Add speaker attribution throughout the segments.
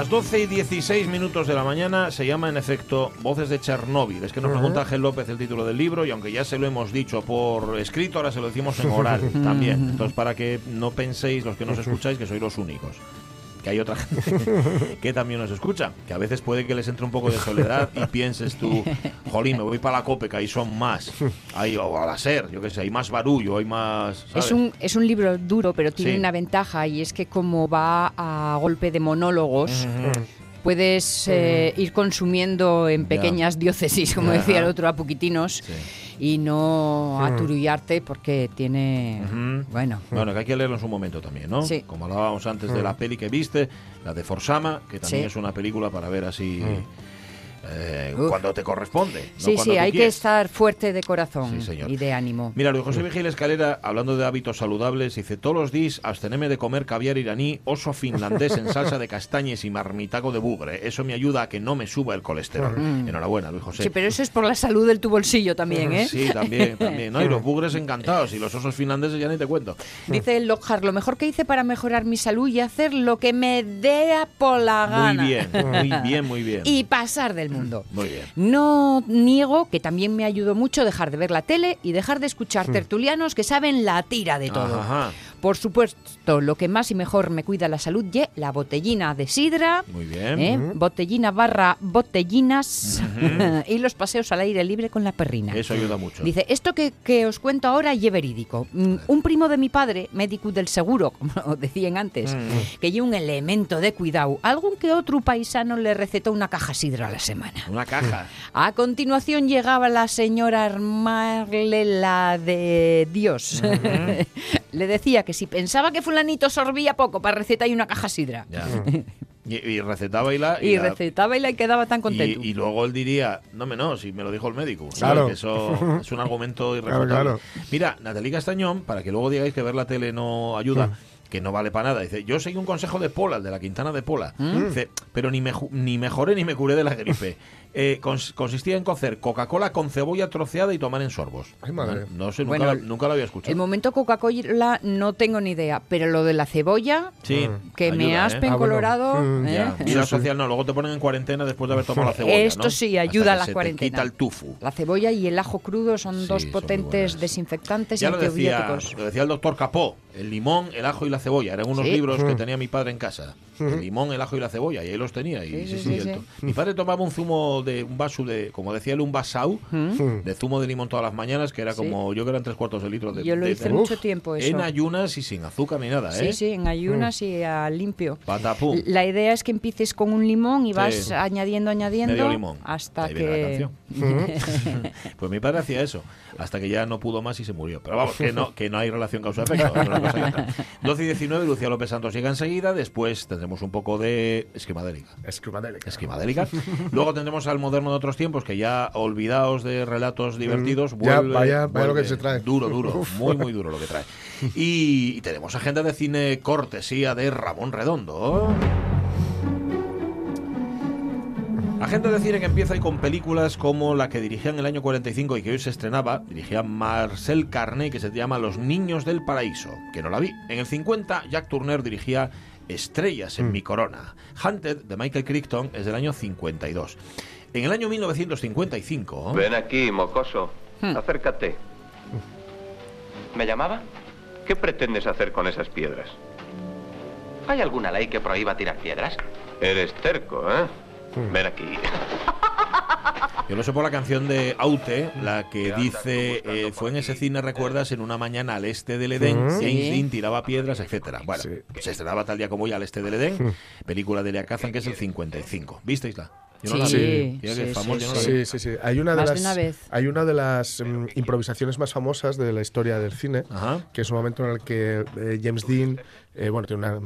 Speaker 1: Las 12 y 16 minutos de la mañana se llama en efecto Voces de Chernóbil. Es que nos pregunta Ángel López el título del libro y aunque ya se lo hemos dicho por escrito, ahora se lo decimos en oral también. Entonces, para que no penséis, los que nos escucháis, que sois los únicos. Que hay otra gente que también nos escucha. Que a veces puede que les entre un poco de soledad y pienses tú, jolín, me voy para la cope, que ahí son más. Ahí, o a la SER, yo qué sé, hay más barullo, hay más. ¿sabes?
Speaker 2: Es un, es un libro duro, pero tiene
Speaker 1: Sí.
Speaker 2: una ventaja y es que como va a golpe de monólogos, puedes eh, ir consumiendo en pequeñas diócesis, como decía el otro, a poquitinos, y no aturullarte porque tiene... Bueno,
Speaker 1: Bueno, que hay que leerlo en su momento también, ¿no?
Speaker 2: Sí.
Speaker 1: Como hablábamos antes de la peli que viste, la de Forsama, que también es una película para ver así eh, cuando te corresponde. no
Speaker 2: sí, sí, hay que
Speaker 1: quieres.
Speaker 2: estar fuerte de corazón
Speaker 1: Sí, señor.
Speaker 2: y de ánimo.
Speaker 1: Mira, Luis José Vigil Escalera, hablando de hábitos saludables, dice, todos los días absteneme de comer caviar iraní, oso finlandés en salsa de castañes y marmitaco de bugre. Eso me ayuda a que no me suba el colesterol. Enhorabuena, Luis José.
Speaker 2: Sí, pero eso es por la salud de tu bolsillo también, ¿eh?
Speaker 1: Sí, también, también. ¿no? Y los bugres encantados y los osos finlandeses ya ni te cuento.
Speaker 2: Dice el Lockhart, lo mejor que hice para mejorar mi salud y hacer lo que me dé por la gana.
Speaker 1: Muy bien, muy bien, muy bien.
Speaker 2: Y pasar del mundo.
Speaker 1: Muy bien.
Speaker 2: No niego que también me ayudó mucho dejar de ver la tele y dejar de escuchar tertulianos que saben la tira de todo.
Speaker 1: Ajá.
Speaker 2: Por supuesto, lo que más y mejor me cuida la salud ye la botellina de sidra,
Speaker 1: Muy bien.
Speaker 2: ¿eh? botellina barra botellinas y los paseos al aire libre con la perrina.
Speaker 1: Eso ayuda mucho.
Speaker 2: Dice, esto que, que os cuento ahora es verídico. Mm, Un primo de mi padre, médico del seguro, como decían antes, que lleva un elemento de cuidado. Algún que otro paisano le recetó una caja sidra a la semana.
Speaker 1: Una caja.
Speaker 2: A continuación llegaba la señora armarle la de Dios. le decía que si pensaba que fulanito sorbía poco para recetar y una caja sidra.
Speaker 1: Ya. Y, y recetaba y la.
Speaker 2: Y,
Speaker 1: la-
Speaker 2: recetaba y la quedaba tan contento.
Speaker 1: Y, y luego él diría, no me no, si me lo dijo el médico.
Speaker 3: Claro.
Speaker 1: Que Eso es un argumento irrefutable.
Speaker 3: claro.
Speaker 1: Mira, Natalie Castañón, para que luego digáis que ver la tele no ayuda, que no vale para nada. Dice, yo seguí un consejo de Pola, el de la Quintana de Pola.
Speaker 2: ¿Mm?
Speaker 1: Dice, pero ni, me, ju- ni mejoré ni me curé de la gripe. Eh, cons- consistía en cocer Coca-Cola con cebolla troceada y tomar en sorbos.
Speaker 3: Ay, madre.
Speaker 1: No, no sé, nunca,
Speaker 2: Bueno,
Speaker 1: la- nunca lo había escuchado.
Speaker 2: El momento Coca-Cola no tengo ni idea, pero lo de la cebolla,
Speaker 1: Sí,
Speaker 2: que me aspen
Speaker 1: ¿eh?
Speaker 3: Ah, bueno.
Speaker 2: colorado,
Speaker 3: Mm,
Speaker 2: ¿eh?
Speaker 1: Ya, vida social no, luego te ponen en cuarentena después de haber tomado la cebolla.
Speaker 2: Esto
Speaker 1: ¿no?
Speaker 2: sí,
Speaker 1: Hasta
Speaker 2: ayuda a la
Speaker 1: se te
Speaker 2: cuarentena.
Speaker 1: quita el tufu.
Speaker 2: La cebolla y el ajo crudo son
Speaker 1: Sí,
Speaker 2: dos potentes desinfectantes y
Speaker 1: lo decía,
Speaker 2: antibióticos.
Speaker 1: lo decía el doctor Capó, el limón, el ajo y la cebolla. Eran unos
Speaker 2: Sí.
Speaker 1: libros que tenía mi padre en casa. El limón, el ajo y la cebolla, y ahí los tenía. Y,
Speaker 2: Sí,
Speaker 1: sí,
Speaker 2: sí,
Speaker 1: sí,
Speaker 2: sí,
Speaker 1: el
Speaker 2: sí.
Speaker 1: to- Mi padre tomaba un zumo de un vaso de, como decía él, un vasau, de zumo de limón todas las mañanas, que era
Speaker 2: ¿Mm? Sí.
Speaker 1: como, yo que eran tres cuartos de litro de
Speaker 2: Yo lo
Speaker 1: de-
Speaker 2: hice
Speaker 1: de-
Speaker 2: mucho tiempo eso.
Speaker 1: En ayunas y sin azúcar ni nada,
Speaker 2: Sí,
Speaker 1: ¿eh?
Speaker 2: sí, en ayunas y a limpio.
Speaker 1: Patapum.
Speaker 2: La idea es que empieces con un limón y vas
Speaker 1: Sí.
Speaker 2: añadiendo, añadiendo
Speaker 1: Medio limón.
Speaker 2: hasta
Speaker 1: Ahí viene la
Speaker 2: que
Speaker 1: canción. Pues mi padre hacía eso, hasta que ya no pudo más y se murió. Pero vamos, que no, que no hay relación causa-efecto. es una cosa y otra. 12 y 19, Lucía López Santos llega enseguida. Después tendremos un poco de esquimadélica.
Speaker 3: Escrimadélica.
Speaker 1: Esquimadélica. Luego tendremos al moderno de otros tiempos, que ya olvidados de relatos divertidos,
Speaker 3: Mm, Ya,
Speaker 1: vuelve,
Speaker 3: vaya- vaya lo
Speaker 1: vuelve
Speaker 3: que se trae.
Speaker 1: Duro, duro, muy, muy duro lo que trae. Y, y tenemos agenda de cine cortesía de Ramón Redondo. Agenda de cine que empieza hoy con películas como la que dirigía en el año 45 y que hoy se estrenaba, dirigía Marcel Carné, que se llama Los Niños del Paraíso, que no la vi. En el 50, Jack Turner dirigía Estrellas en mi corona. Hunted, de Michael Crichton, es del año 52. En el año 1955...
Speaker 4: Ven aquí, mocoso. Acércate. ¿Me llamaba? ¿Qué pretendes hacer con esas piedras? ¿Hay alguna ley que prohíba tirar piedras? Eres terco, ¿eh? Ven aquí.
Speaker 1: Yo lo sé por la canción de Aute, la que dice eh, fue en ese cine, recuerdas, en una mañana al este del Edén, James
Speaker 2: Sí.
Speaker 1: Dean tiraba piedras, etcétera. Bueno,
Speaker 3: Sí.
Speaker 1: se estrenaba tal día como hoy al este del Edén, película de Lea Kazan que es el 55. ¿Visteisla? Yo no la
Speaker 2: Sí, sí, sí,
Speaker 1: yo no la vi.
Speaker 3: Sí, sí, sí. Hay una de
Speaker 2: Más
Speaker 3: las,
Speaker 2: una vez.
Speaker 3: Hay una de las mm, improvisaciones más famosas de la historia del cine,
Speaker 1: Ajá.
Speaker 3: que es un momento en el que eh, James Dean eh, bueno, tiene una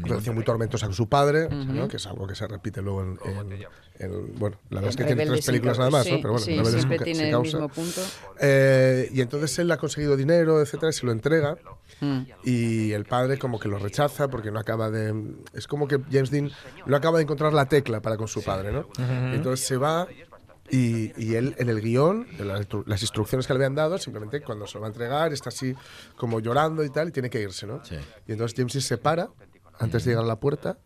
Speaker 3: mm, relación muy tormentosa con su padre, ¿no? que es algo que se repite luego en, en- en- bueno, la verdad es que tiene tres películas nada más,
Speaker 2: Sí,
Speaker 3: ¿no? pero bueno,
Speaker 2: sí, siempre
Speaker 3: ca-
Speaker 2: tiene
Speaker 3: sin
Speaker 2: el
Speaker 3: causa.
Speaker 2: mismo punto.
Speaker 3: Eh, y entonces él ha conseguido dinero, etcétera, y se lo entrega.
Speaker 2: Mm.
Speaker 3: Y el padre como que lo rechaza porque no acaba de... Es como que James Dean no acaba de encontrar la tecla para con su padre, ¿no? Y entonces se va y, y él en el guion, las, instru- las instrucciones que le habían dado, simplemente cuando se lo va a entregar está así como llorando y tal y tiene que irse, ¿no?
Speaker 1: Sí.
Speaker 3: Y entonces James Dean se para antes de llegar a la puerta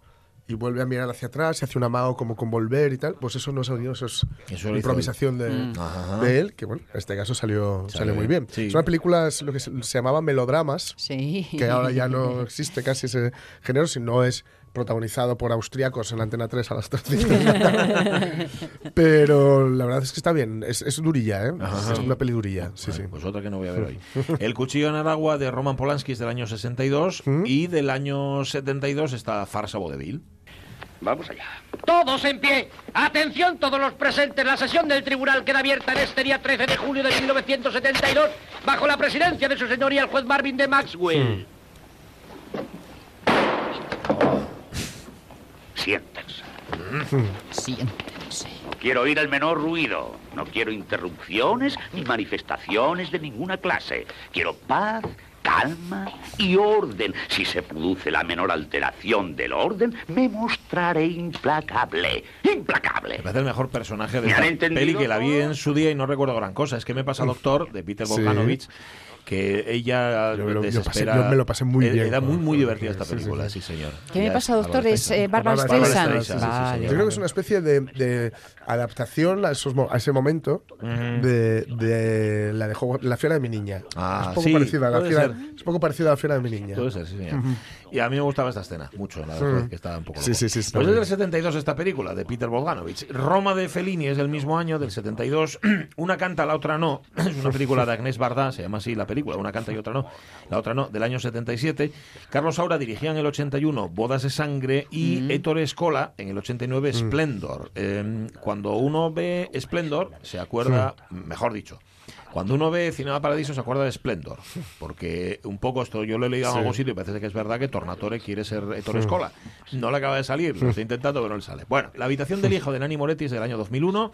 Speaker 3: y vuelve a mirar hacia atrás, se hace un amago como con volver y tal. Pues eso no guion, eso es
Speaker 1: Eso
Speaker 3: improvisación de,
Speaker 2: Mm.
Speaker 3: De él, que bueno, en este caso salió,
Speaker 1: Salió
Speaker 3: salió muy
Speaker 1: bien, sí.
Speaker 3: Es una película, es lo que se, se llamaba melodramas,
Speaker 2: Sí.
Speaker 3: que ahora ya no existe casi ese género, si no es protagonizado por austriacos en la Antena 3 a las 13 de la tarde. Pero la verdad es que está bien, es, es durilla, ¿eh?
Speaker 1: Ajá.
Speaker 3: Es una peli durilla, sí, sí.
Speaker 1: Pues otra que no voy a ver hoy. El cuchillo en Aragua de Roman Polanski es del año 62 y del año 72 está Farsa Vodevil.
Speaker 5: Vamos allá. Todos en pie. Atención todos los presentes. La sesión del tribunal queda abierta en este día 13 de julio de 1972 bajo la presidencia de su señoría el juez Marvin de Maxwell.
Speaker 6: Siéntense.
Speaker 2: Siéntense.
Speaker 6: No quiero oír el menor ruido. No quiero interrupciones ni manifestaciones de ninguna clase. Quiero paz, calma y orden. Si se produce la menor alteración del orden, me mostraré implacable. Implacable.
Speaker 1: Me parece el mejor personaje de
Speaker 6: ¿Me
Speaker 1: esta peli que la vi en su día y no recuerdo gran cosa. Es que me pasa Doctor de Peter
Speaker 3: Sí.
Speaker 1: Que ella
Speaker 3: Yo me lo- yo pasé- yo me lo pasé muy
Speaker 1: Eh,
Speaker 3: bien
Speaker 1: Era muy muy divertida esta
Speaker 3: sí, sí,
Speaker 1: película,
Speaker 3: sí.
Speaker 1: sí, señor.
Speaker 2: ¿Qué me pasa, doctor? Es eh, Barbara Streisand.
Speaker 1: Streisand, sí, sí,
Speaker 2: Vale,
Speaker 1: señor.
Speaker 3: Yo creo que es una especie de, de adaptación a, esos, a ese momento de, de la de juego, la fiera de mi niña.
Speaker 1: Ah,
Speaker 3: es poco
Speaker 1: sí,
Speaker 3: parecida a la fiera, es poco parecida a la fiera de mi niña.
Speaker 1: Puede ser, sí, señor. Y a mí me gustaba esta escena, mucho, la verdad, que estaba un poco
Speaker 3: Sí,
Speaker 1: loco.
Speaker 3: sí, sí,
Speaker 1: Pues es del 72 esta película, de Peter Bogdanovich. Roma de Fellini es del mismo año, del 72. Una canta, la otra no. Es una película de Agnès Varda, se llama así la película, una canta y otra no. La otra no, del año 77. Carlos Saura dirigía en el 81 Bodas de Sangre y Ettore Scola en el 89 Splendor. Eh, cuando uno ve Splendor, se acuerda, mejor dicho, cuando uno ve Cinema Paradiso se acuerda de Splendor, porque un poco esto yo lo he leído en algún sitio y parece que es verdad que Tornatore quiere ser Ettore Scola. No le acaba de salir, lo está intentando pero no le sale. Bueno, La habitación del hijo de Nani Moretti es del año 2001,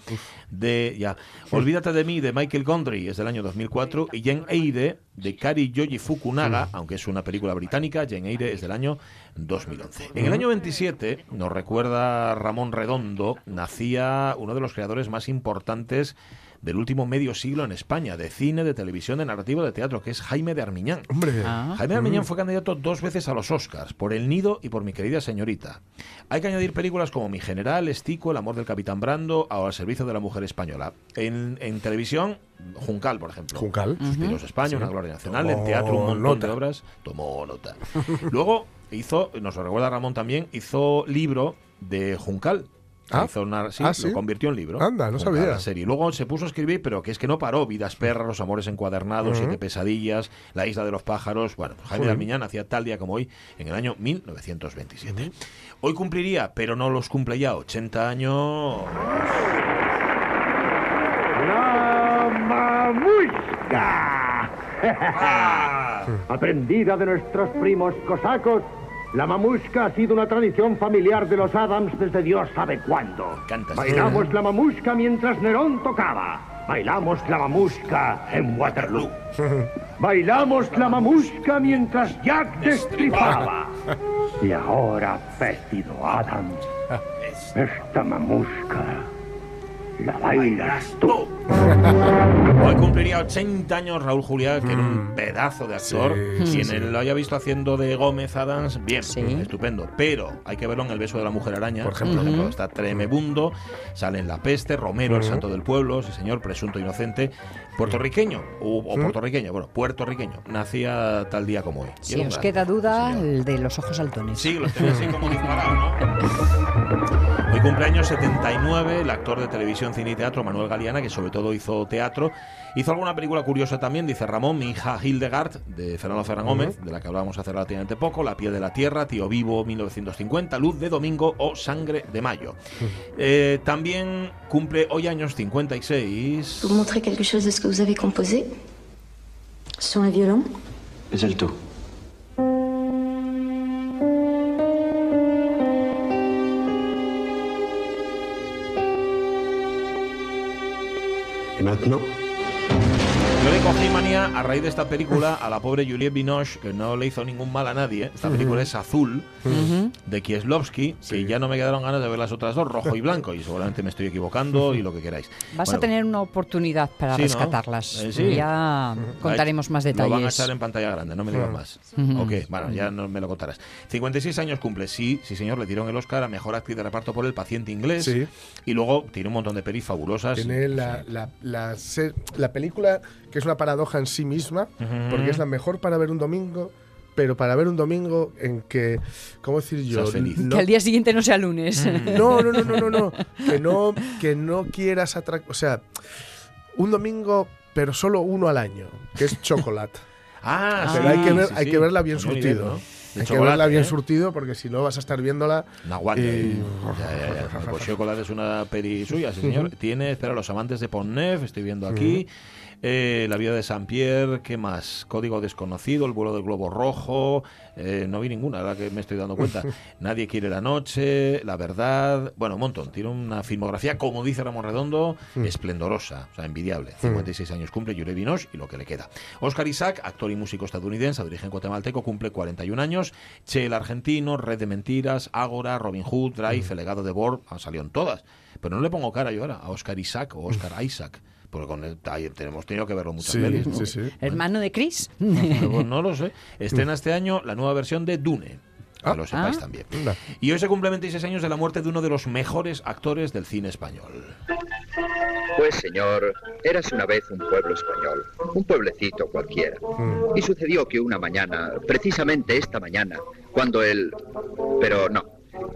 Speaker 1: de ya. Olvídate de mí de Michael Gondry es del año 2004 y Jane Eyre de Kari Yoji Fukunaga, aunque es una película británica, Jane Eyre es del año 2011. En el año 27, nos recuerda Ramón Redondo, nacía uno de los creadores más importantes del último medio siglo en España, de cine, de televisión, de narrativa, de teatro, que es Jaime de Armiñán.
Speaker 3: Hombre,
Speaker 2: Ah.
Speaker 1: Jaime de Armiñán fue candidato dos veces a los Oscars, por El Nido y por Mi querida señorita. Hay que añadir películas como Mi general, Estico, El amor del capitán Brando o Al servicio de la mujer española. En, en televisión, Juncal, por ejemplo.
Speaker 3: Juncal.
Speaker 1: Suspiros España, Una gloria nacional. En teatro, un montón
Speaker 3: nota.
Speaker 1: de obras. Tomó nota. Luego hizo, nos lo recuerda Ramón también, hizo libro de Juncal.
Speaker 3: Ah.
Speaker 1: Hizo una, sí,
Speaker 3: Ah, ¿sí?
Speaker 1: lo convirtió en libro.
Speaker 3: Anda, no sabía.
Speaker 1: la serie. Luego se puso a escribir, pero que es que no paró. Vidas perras, Los amores encuadernados, Siete pesadillas, La isla de los pájaros. Bueno, pues Jaime de
Speaker 3: Joder.
Speaker 1: Armiñán hacía tal día como hoy, en el año 1927. Hoy cumpliría, pero no los cumple ya, 80 años.
Speaker 5: La mamushka. Aprendida de nuestros primos cosacos, la mamushka ha sido una tradición familiar de los Adams desde Dios sabe cuándo. Bailamos la mamushka mientras Nerón tocaba. Bailamos la mamushka en Waterloo. Bailamos la mamushka mientras Jack destripaba. Y ahora, Pétido Adams, esta mamushka la bailas tú.
Speaker 1: Hoy cumpliría 80 años Raúl Juliá, que era un pedazo de actor.
Speaker 3: Mm. Sí,
Speaker 1: Quien
Speaker 3: sí,
Speaker 1: lo haya visto haciendo de Gómez Adams, bien,
Speaker 2: Sí.
Speaker 1: estupendo. Pero hay que verlo en El beso de la mujer araña.
Speaker 3: Por ejemplo.
Speaker 1: Está tremebundo, sale en La peste, Romero, el santo del pueblo, sí señor, presunto inocente, puertorriqueño, o, o puertorriqueño, bueno, puertorriqueño, nacía tal día como hoy.
Speaker 2: Si os
Speaker 1: gran-
Speaker 2: queda duda,
Speaker 1: señor.
Speaker 2: el de los ojos saltones.
Speaker 1: Sí, los tenía así como disparados, ¿no? Hoy cumpleaños 79 el actor de televisión, cine y teatro Manuel Galeana, que sobre todo hizo teatro. Hizo alguna película curiosa también, dice Ramón, mi hija Hildegard, de Fernando Ferran Gómez, de la que hablábamos hace relativamente poco, La piel de la tierra, Tío Vivo 1950, Luz de Domingo o Sangre de Mayo. Eh, también cumple hoy años 56.
Speaker 7: Vous montrez quelque chose de ce que vous avez composé Sur un violon
Speaker 8: Les altos. Et maintenant
Speaker 1: Yo le cogí manía a raíz de esta película a la pobre Juliette Binoche, que no le hizo ningún mal a nadie. Esta película es Azul, de Kieslowski, que ya no me quedaron ganas de ver las otras dos, rojo y blanco, y seguramente me estoy equivocando y lo que queráis.
Speaker 2: Vas
Speaker 1: Bueno,
Speaker 2: a tener una oportunidad para
Speaker 1: Sí, ¿no?
Speaker 2: rescatarlas.
Speaker 1: Eh, sí.
Speaker 2: Ya contaremos más
Speaker 1: Lo van a
Speaker 2: detalles.
Speaker 1: echar en pantalla grande, no me digas más. Ok, bueno, ya no me lo contarás. 56 años cumple, sí, sí señor, le dieron el Oscar a Mejor Actriz de Reparto por El Paciente Inglés.
Speaker 3: Sí.
Speaker 1: Y luego tiene un montón de pelis fabulosas.
Speaker 3: Tiene la, la, la película que es una paradoja en sí misma, porque es la mejor para ver un domingo, pero para ver un domingo en que, ¿cómo decir yo?
Speaker 1: Seas feliz.
Speaker 3: No,
Speaker 2: Que al día siguiente no sea lunes.
Speaker 3: no, no, no, no, no, no, que no, que no quieras atracar, o sea, un domingo, pero solo uno al año, que es chocolate.
Speaker 1: Ah,
Speaker 3: pero
Speaker 1: sí,
Speaker 3: hay que ver,
Speaker 1: sí,
Speaker 3: hay
Speaker 1: sí.
Speaker 3: que verla bien surtido. Hay que verla bien
Speaker 1: ¿eh?
Speaker 3: surtido porque si no vas a estar viéndola.
Speaker 1: No aguanta.
Speaker 3: y-
Speaker 1: Ya, ya, ya. Pues Chocolate es una peli suya, sí, señor. Tiene, espera, Los amantes de Pont-Neuf, estoy viendo aquí. Eh, la vida de Saint Pierre, ¿qué más? Código desconocido, el vuelo del globo rojo. eh, no vi ninguna, ahora que me estoy dando cuenta. Nadie quiere la noche, la verdad. Bueno, un montón. Tiene una filmografía, como dice Ramón Redondo, esplendorosa, o sea, envidiable. 56 años cumple Yuri Vinoche y lo que le queda. Oscar Isaac, actor y músico estadounidense, de origen guatemalteco, cumple 41 años. Che, el argentino, Red de Mentiras, Ágora, Robin Hood, Drive, El legado de Borg, han salido en todas. Pero no le pongo cara yo ahora a Oscar Isaac o Oscar Isaac. Porque con él ahí tenemos tenido que verlo muchas
Speaker 3: Sí,
Speaker 1: veces. ¿no?
Speaker 3: sí, sí.
Speaker 2: Hermano de Chris.
Speaker 1: Pues no lo sé. Estrena este año la nueva versión de Dune. Que
Speaker 3: Ah.
Speaker 1: lo sepáis
Speaker 2: Ah.
Speaker 1: también. Y hoy se cumplen 26 años de la muerte de uno de los mejores actores del cine español.
Speaker 9: Pues señor, érase una vez un pueblo español, un pueblecito cualquiera.
Speaker 3: Mm.
Speaker 9: Y sucedió que una mañana, precisamente esta mañana, cuando él... Pero no,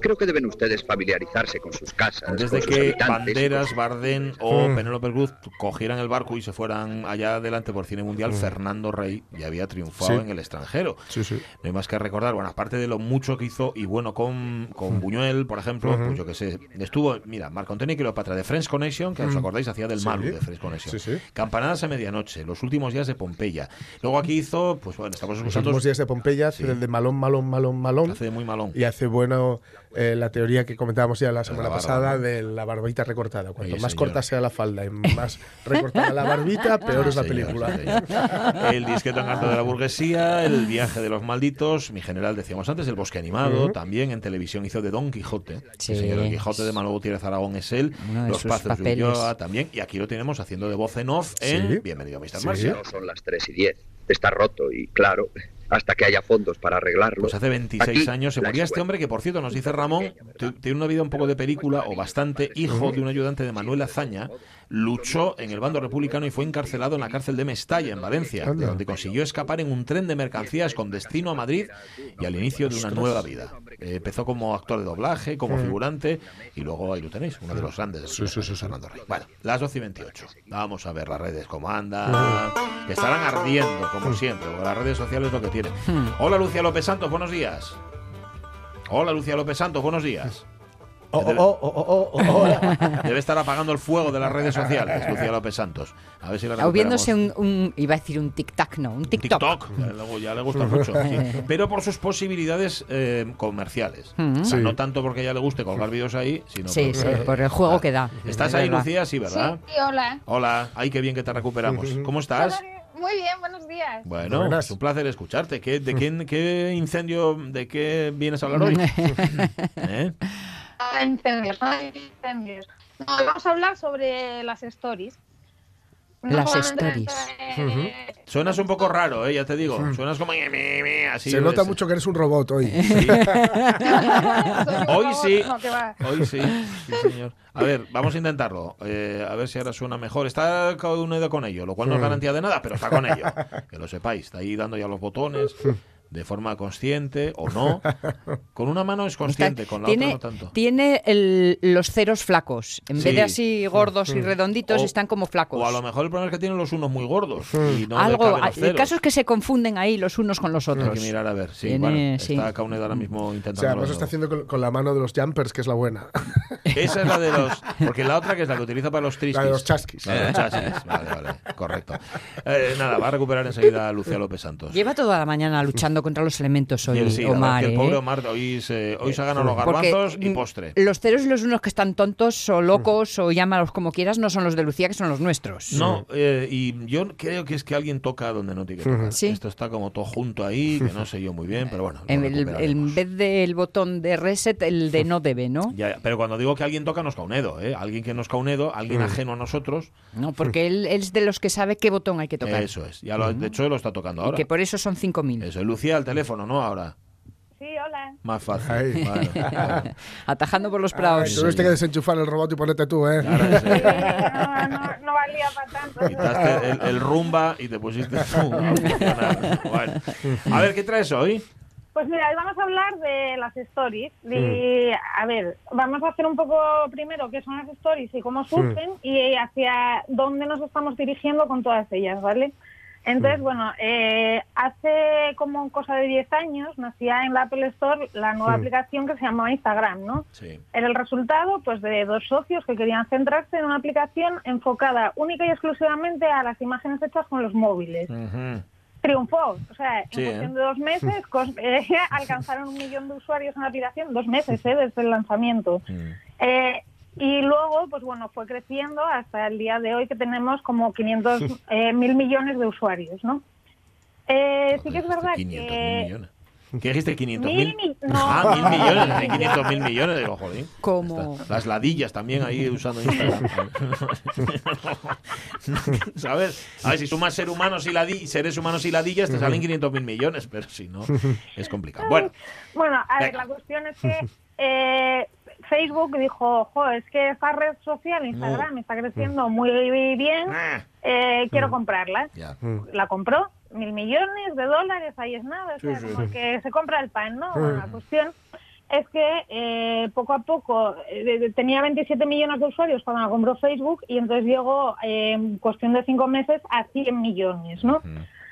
Speaker 9: creo que deben ustedes familiarizarse con sus casas,
Speaker 1: Antes
Speaker 9: con
Speaker 1: de
Speaker 9: sus
Speaker 1: que Banderas,
Speaker 9: con-
Speaker 1: Bardem o
Speaker 3: Mm.
Speaker 1: Penélope Cruz cogieran el barco y se fueran allá adelante por cine mundial, Fernando Rey ya había triunfado
Speaker 3: Mm. Sí.
Speaker 1: en el extranjero.
Speaker 3: Sí, sí.
Speaker 1: No hay más que recordar, bueno, aparte de lo mucho que hizo, y bueno, con, con Buñuel, por ejemplo, pues yo que sé, estuvo, mira, Marco Antonio y Cleopatra de Friends Connection, que os
Speaker 3: Mm.
Speaker 1: acordáis, hacía del
Speaker 3: Sí.
Speaker 1: malo de Friends Connection.
Speaker 3: Sí, sí.
Speaker 1: Campanadas a medianoche, los últimos días de Pompeya. Luego aquí hizo, pues bueno, estamos
Speaker 3: Los
Speaker 1: escuchando.
Speaker 3: últimos días de Pompeya el de malón, malón, malón, malón.
Speaker 1: Hace de muy malón.
Speaker 3: Y hace bueno eh, la teoría que comentábamos ya la semana
Speaker 1: barba,
Speaker 3: pasada de la barbita recortada. Cuanto
Speaker 1: Sí,
Speaker 3: más
Speaker 1: señor.
Speaker 3: corta sea la falda y más recortada la barbita, peor es la
Speaker 1: Señor,
Speaker 3: película.
Speaker 1: El disqueto encanto de la burguesía, el viaje de los malditos, mi general decíamos antes, el bosque animado,
Speaker 3: Ujú.
Speaker 1: también en televisión hizo de Don Quijote.
Speaker 2: Sí.
Speaker 1: señor, el Quijote de Manuel Gutiérrez Aragón es él, los
Speaker 2: sus
Speaker 1: pasos de. Ulloa también, y aquí lo tenemos haciendo de voz en off en
Speaker 3: Sí.
Speaker 1: Bienvenido Mr.
Speaker 3: Sí.
Speaker 1: Marshall.
Speaker 9: No son las 3 y 10. Está roto y, claro, hasta que haya fondos para arreglarlo.
Speaker 1: Pues hace 26
Speaker 9: Aquí,
Speaker 1: años se moría este hombre que, por cierto, nos dice Ramón, tiene una vida un poco de película o bastante, hijo de un ayudante de Manuel Azaña, luchó en el bando republicano y fue encarcelado en la cárcel de Mestalla, en Valencia, de donde consiguió escapar en un tren de mercancías con destino a Madrid y al inicio de una nueva vida. Eh, empezó como actor de doblaje, como figurante, y luego ahí lo tenéis, uno de los grandes del cine
Speaker 3: Sí, sí, sí.
Speaker 1: Fernando Rey. Bueno, las 12 y 28. Vamos a ver las redes cómo andan, que estarán ardiendo, como siempre, porque las redes sociales lo que tienen. Hola, Lucia López Santos, buenos días. Hola, Lucia López Santos, buenos días.
Speaker 3: Oh, oh, oh, oh, oh, oh, oh.
Speaker 1: Debe estar apagando el fuego de las redes sociales, Lucía López Santos. A ver si la
Speaker 2: O viéndose
Speaker 1: recuperamos.
Speaker 2: un, un- Iba a decir un tic-tac, no, un TikTok.
Speaker 1: TikTok, ya le, ya le gusta mucho, sí. pero por sus posibilidades eh, comerciales.
Speaker 2: Mm.
Speaker 1: O sea,
Speaker 3: Sí.
Speaker 1: no tanto porque ya le guste colgar vídeos ahí, sino
Speaker 2: Sí,
Speaker 1: porque-
Speaker 2: sí, por el juego que da.
Speaker 1: ¿Estás ahí,
Speaker 2: verdad.
Speaker 1: Lucía? Sí, ¿verdad?
Speaker 10: Sí, hola.
Speaker 1: Hola, ay, qué bien que te recuperamos. ¿Cómo estás?
Speaker 10: Muy bien, buenos días.
Speaker 1: Bueno,
Speaker 3: Buenas.
Speaker 1: es un placer escucharte. ¿Qué, ¿De qué, qué incendio, de qué vienes a hablar hoy? ¿Eh?
Speaker 10: Ah, incendios, no hoy vamos a hablar sobre las stories.
Speaker 8: no
Speaker 2: Las stories.
Speaker 8: de-
Speaker 1: Suenas un poco raro, ¿eh? ya te digo. Suenas como así.
Speaker 3: Se nota
Speaker 1: es-
Speaker 3: mucho que eres un robot hoy.
Speaker 1: Hoy sí.
Speaker 8: No, que va.
Speaker 1: Hoy sí, sí, señor. A ver, vamos a intentarlo. Eh, a ver si ahora suena mejor. Está unido con ello, lo cual no es
Speaker 3: Mm.
Speaker 1: garantía de nada, pero está con ello. Que lo sepáis. Está ahí dando ya los botones de forma consciente o no. Con una mano es consciente, con la
Speaker 2: tiene
Speaker 1: otra no tanto.
Speaker 2: tiene el- los ceros flacos. En
Speaker 1: Sí.
Speaker 2: vez de así gordos y redonditos,
Speaker 1: O-
Speaker 2: están como flacos.
Speaker 1: O a lo mejor el problema es que tienen los unos muy gordos. Y no
Speaker 2: Algo,
Speaker 1: caben los
Speaker 2: el caso es que se confunden ahí los unos con los
Speaker 1: Hay
Speaker 2: otros.
Speaker 1: que mirar a ver. Sí,
Speaker 2: Tiene-
Speaker 1: bueno,
Speaker 2: sí.
Speaker 1: está Kauned ahora mismo
Speaker 3: O
Speaker 1: intentando.
Speaker 3: sea, además lo está haciendo con, con la mano de los jumpers, que es la buena.
Speaker 1: Esa es la de los. Porque la otra que es la que utiliza para los trisquis.
Speaker 3: La de los chasquis.
Speaker 1: La de los chasquis. Vale, vale. Correcto. Eh, nada, va a recuperar enseguida a Lucía López Santos.
Speaker 2: Lleva toda la mañana luchando contra los elementos hoy,
Speaker 1: Sí,
Speaker 2: Omar.
Speaker 1: que el pobre
Speaker 2: ¿eh?
Speaker 1: Omar hoy se, hoy se ha ganado los garbanzos y postre.
Speaker 2: Los ceros y los unos que están tontos o locos o llámalos como quieras no son los de Lucía, que son los nuestros.
Speaker 1: No, eh, y yo creo que es que alguien toca donde no tiene que tocar.
Speaker 2: Sí.
Speaker 1: Esto está como todo junto ahí, que no sé yo muy bien, pero bueno.
Speaker 2: En, el- en vez del botón de reset, el de no debe, ¿no?
Speaker 1: Ya, ya, pero cuando digo que alguien toca, no es Caunedo, ¿eh? Alguien que no es Caunedo, alguien ajeno a nosotros.
Speaker 2: No, porque él, él es de los que sabe qué botón hay que tocar.
Speaker 1: Eso es. Ya lo, de hecho, lo está tocando
Speaker 2: y
Speaker 1: ahora.
Speaker 2: que por eso son 5.000.
Speaker 1: Eso, Lucía al teléfono, ¿no? Ahora.
Speaker 8: Sí, hola.
Speaker 1: Más fácil.
Speaker 3: Ay.
Speaker 1: Bueno, bueno.
Speaker 2: Atajando por los prados.
Speaker 3: tuviste que desenchufar el robot y ponerte tú, ¿eh?
Speaker 1: Es, eh,
Speaker 8: No, no, no valía para tanto.
Speaker 1: Quitaste el, el rumba y te pusiste tú. Bueno. A ver, ¿qué traes hoy?
Speaker 8: Pues mira, hoy vamos a hablar de las stories.
Speaker 1: Mm.
Speaker 8: De, A ver, vamos a hacer un poco primero qué son las stories y cómo surgen y hacia dónde nos estamos dirigiendo con todas ellas, ¿vale?
Speaker 1: Mm.
Speaker 8: Entonces, bueno, eh, hace como cosa de 10 años nacía en la Apple Store la nueva aplicación que se llamaba Instagram, ¿no?
Speaker 1: Sí.
Speaker 8: Era el resultado pues de dos socios que querían centrarse en una aplicación enfocada única y exclusivamente a las imágenes hechas con los móviles triunfó. O sea, en
Speaker 1: Sí,
Speaker 8: cuestión
Speaker 1: ¿eh?
Speaker 8: de dos meses cos- eh, alcanzaron un millón de usuarios en la aplicación, dos meses ¿eh? desde el lanzamiento.
Speaker 1: Mm.
Speaker 8: Eh, y luego, pues bueno, fue creciendo hasta el día de hoy que tenemos como 500 eh, mil millones de usuarios, ¿no? Eh, sí que es verdad
Speaker 1: 500
Speaker 8: que...
Speaker 1: mil millones. ¿Qué dijiste? ¿500
Speaker 8: Mil
Speaker 1: mil?
Speaker 8: mi- no.
Speaker 1: Ah, mil millones. de 500 mil millones. Digo, joder.
Speaker 2: Como-
Speaker 1: Está. Las ladillas también ahí usando Instagram. ¿Sabes? A ver, si sumas ser humanos y ladi- seres humanos y ladillas, te salen 500 mil millones, pero si no, es complicado. Bueno,
Speaker 8: Bueno, a ver,
Speaker 1: Venga.
Speaker 8: la cuestión es que eh, Facebook dijo, jo, es que esta red social, Instagram, está creciendo muy bien,
Speaker 1: ah,
Speaker 8: eh, quiero comprarla.
Speaker 1: ya.
Speaker 8: La compró, mil millones de dólares, ahí es nada, o sea,
Speaker 1: Sí, sí,
Speaker 8: como
Speaker 1: sí.
Speaker 8: que se compra el pan, ¿no? Bueno, la cuestión es que eh, poco a poco eh, tenía 27 millones de usuarios cuando la compró Facebook y entonces llegó eh, en cuestión de cinco meses a 100 millones, ¿no?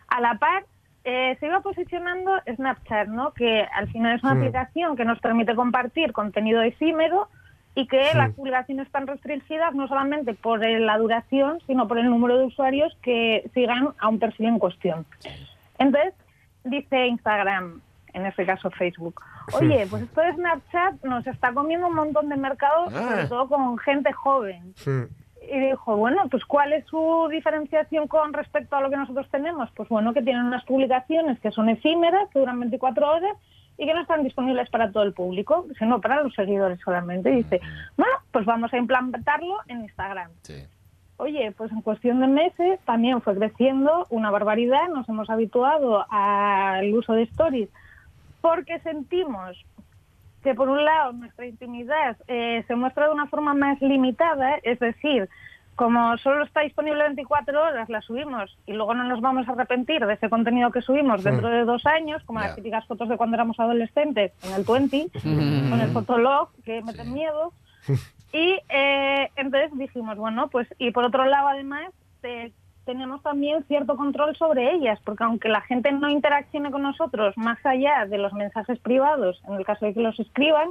Speaker 8: A la par eh, se iba posicionando Snapchat, ¿no? Que al final es una aplicación que nos permite compartir contenido efímero y que las publicaciones están restringidas no solamente por la duración, sino por el número de usuarios que sigan a un perfil en cuestión. Entonces, dice Instagram, en este caso Facebook, oye, pues esto de Snapchat nos está comiendo un montón de mercado,
Speaker 1: Ah.
Speaker 8: sobre todo con gente joven.
Speaker 3: Mm.
Speaker 8: Y dijo, bueno, pues ¿cuál es su diferenciación con respecto a lo que nosotros tenemos? Pues bueno, que tienen unas publicaciones que son efímeras, que duran 24 horas y que no están disponibles para todo el público, sino para los seguidores solamente. Y dice, bueno, pues vamos a implantarlo en Instagram.
Speaker 1: Sí.
Speaker 8: Oye, pues en cuestión de meses también fue creciendo una barbaridad, nos hemos habituado al uso de stories porque sentimos que por un lado nuestra intimidad eh, se muestra de una forma más limitada, es decir, como solo está disponible 24 horas, la subimos y luego no nos vamos a arrepentir de ese contenido que subimos dentro de dos años, como las típicas fotos de cuando éramos adolescentes en el 20, con el fotolog, que meten miedo. Y eh, entonces dijimos, bueno, pues y por otro lado además eh, tenemos también cierto control sobre ellas, porque aunque la gente no interaccione con nosotros más allá de los mensajes privados, en el caso de que los escriban,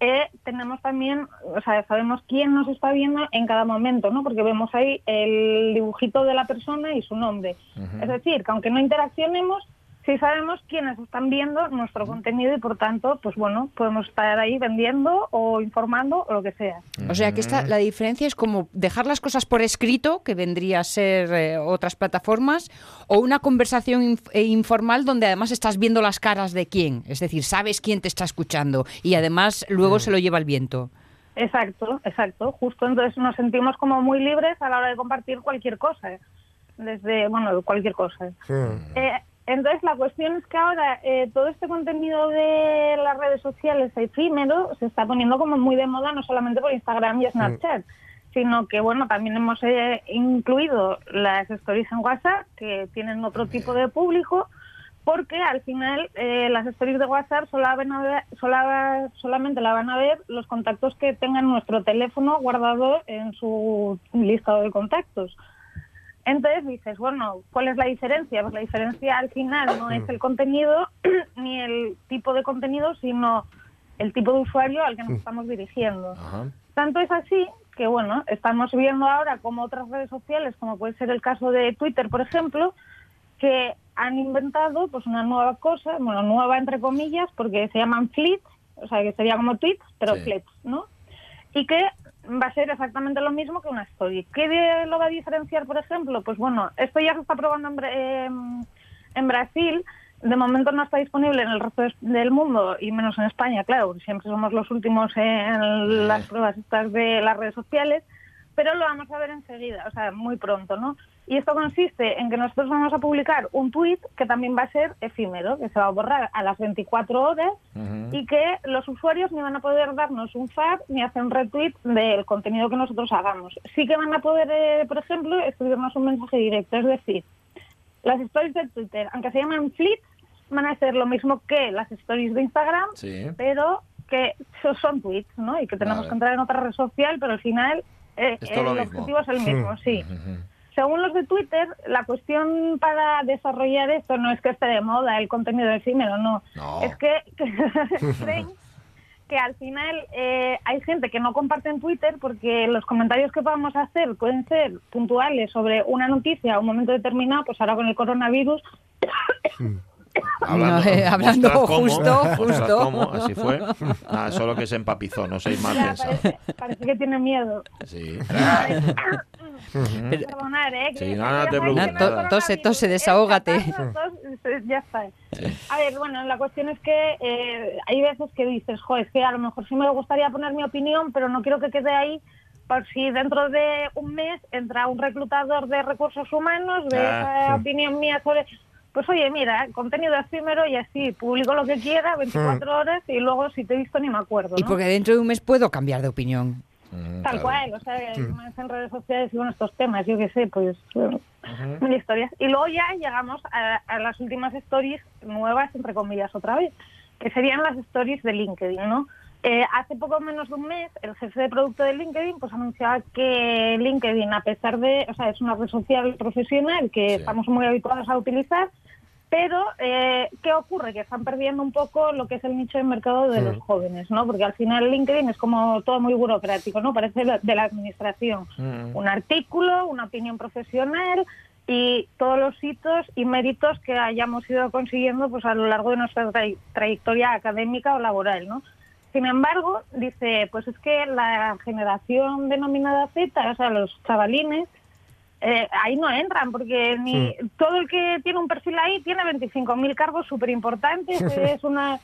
Speaker 8: eh, tenemos también, o sea, sabemos quién nos está viendo en cada momento, ¿no? Porque vemos ahí el dibujito de la persona y su nombre. Es decir, que aunque no interaccionemos, sí sabemos quiénes están viendo nuestro contenido y por tanto, pues bueno, podemos estar ahí vendiendo o informando o lo que sea.
Speaker 2: O sea que esta, la diferencia es como dejar las cosas por escrito, que vendría a ser eh, otras plataformas, o una conversación inf- eh, informal donde además estás viendo las caras de quién. Es decir, sabes quién te está escuchando y además luego se lo lleva el viento.
Speaker 8: Exacto, exacto. Justo entonces nos sentimos como muy libres a la hora de compartir cualquier cosa. desde, bueno, cualquier cosa. Eh, entonces, la cuestión es que ahora eh, todo este contenido de las redes sociales efímero se está poniendo como muy de moda, no solamente por Instagram y Snapchat, sino que, bueno, también hemos eh, incluido las stories en WhatsApp, que tienen otro tipo de público, porque al final eh, las stories de WhatsApp solo van a ver- sola- solamente la van a ver los contactos que tengan nuestro teléfono guardado en su listado de contactos. Entonces dices, bueno, ¿cuál es la diferencia? Pues la diferencia al final no es el contenido ni el tipo de contenido, sino el tipo de usuario al que nos estamos dirigiendo. Tanto es así que, bueno, estamos viendo ahora como otras redes sociales, como puede ser el caso de Twitter, por ejemplo, que han inventado pues una nueva cosa, bueno, nueva entre comillas, porque se llaman flits, o sea, que sería como tweets, pero
Speaker 10: Sí.
Speaker 8: ¿no? Y que va a ser exactamente lo mismo que una story. ¿Qué lo va a diferenciar, por ejemplo? Pues bueno, esto ya se está probando en, em, en Brasil, de momento no está disponible en el resto del mundo y menos en España, claro, siempre somos los últimos en las pruebas estas de las redes sociales, pero lo vamos a ver enseguida, o sea, muy pronto, ¿no? Y esto consiste en que nosotros vamos a publicar un tweet que también va a ser efímero, que se va a borrar a las 24 horas y que los usuarios ni van a poder darnos un fab ni hacer un retweet del contenido que nosotros hagamos. Sí que van a poder, eh, por ejemplo, escribirnos un mensaje directo, es decir, las stories de Twitter, aunque se llaman flits, van a ser lo mismo que las stories de Instagram,
Speaker 1: Sí.
Speaker 8: pero que so- son tweets, ¿no? Y que tenemos que entrar en otra red social, pero al final eh, el
Speaker 1: mismo.
Speaker 8: objetivo es el mismo, sí. Según los de Twitter, la cuestión para desarrollar esto no es que esté de moda el contenido efímero, no.
Speaker 1: No.
Speaker 8: Es que, creen que al final eh, hay gente que no comparte en Twitter porque los comentarios que podamos hacer pueden ser puntuales sobre una noticia a un momento determinado, pues ahora con el coronavirus.
Speaker 1: Hablando,
Speaker 2: No, eh, hablando
Speaker 1: ostras, ¿cómo?
Speaker 2: justo, justo.
Speaker 1: Así fue. Nada, solo que se empapizó, no seis pensados.
Speaker 8: parece, parece que tiene miedo.
Speaker 1: Sí.
Speaker 2: Pero-
Speaker 8: Perdonar, ¿eh?
Speaker 1: Sí, no, no te preocupes,
Speaker 8: no.
Speaker 2: Tose, tose, desahógate.
Speaker 8: Ya está. A ver, bueno, la cuestión es que eh, hay veces que dices, jo, es que a lo mejor sí me gustaría poner mi opinión, pero no quiero que quede ahí por si dentro de un mes entra un reclutador de recursos humanos de
Speaker 1: Ah,
Speaker 8: esa
Speaker 1: sí.
Speaker 8: opinión mía sobre... Pues oye, mira, contenido efímero y así, publico lo que quiera, 24 horas, y luego si te he visto ni me acuerdo,
Speaker 2: Y
Speaker 8: ¿no?
Speaker 2: porque dentro de un mes puedo cambiar de opinión.
Speaker 8: Tal cual, o sea, más en redes sociales y bueno, estos temas, yo qué sé, pues bueno, mil historias. Y luego ya llegamos a, a las últimas stories nuevas, entre comillas, otra vez, que serían las stories de LinkedIn, ¿no? Eh, hace poco menos de un mes, el jefe de producto de LinkedIn pues anunciaba que LinkedIn, a pesar de, o sea, es una red social profesional que estamos muy habituados a utilizar, pero, eh, ¿qué ocurre? Que están perdiendo un poco lo que es el nicho de mercado de los jóvenes, ¿no? Porque al final LinkedIn es como todo muy burocrático, ¿no? Parece de la administración. Un artículo, una opinión profesional y todos los hitos y méritos que hayamos ido consiguiendo pues a lo largo de nuestra trai- trayectoria académica o laboral, ¿no? Sin embargo, dice, pues es que la generación denominada Z, o sea, los chavalines, eh, ahí no entran, porque ni todo el que tiene un perfil ahí tiene 25.000 cargos súper importantes, es una...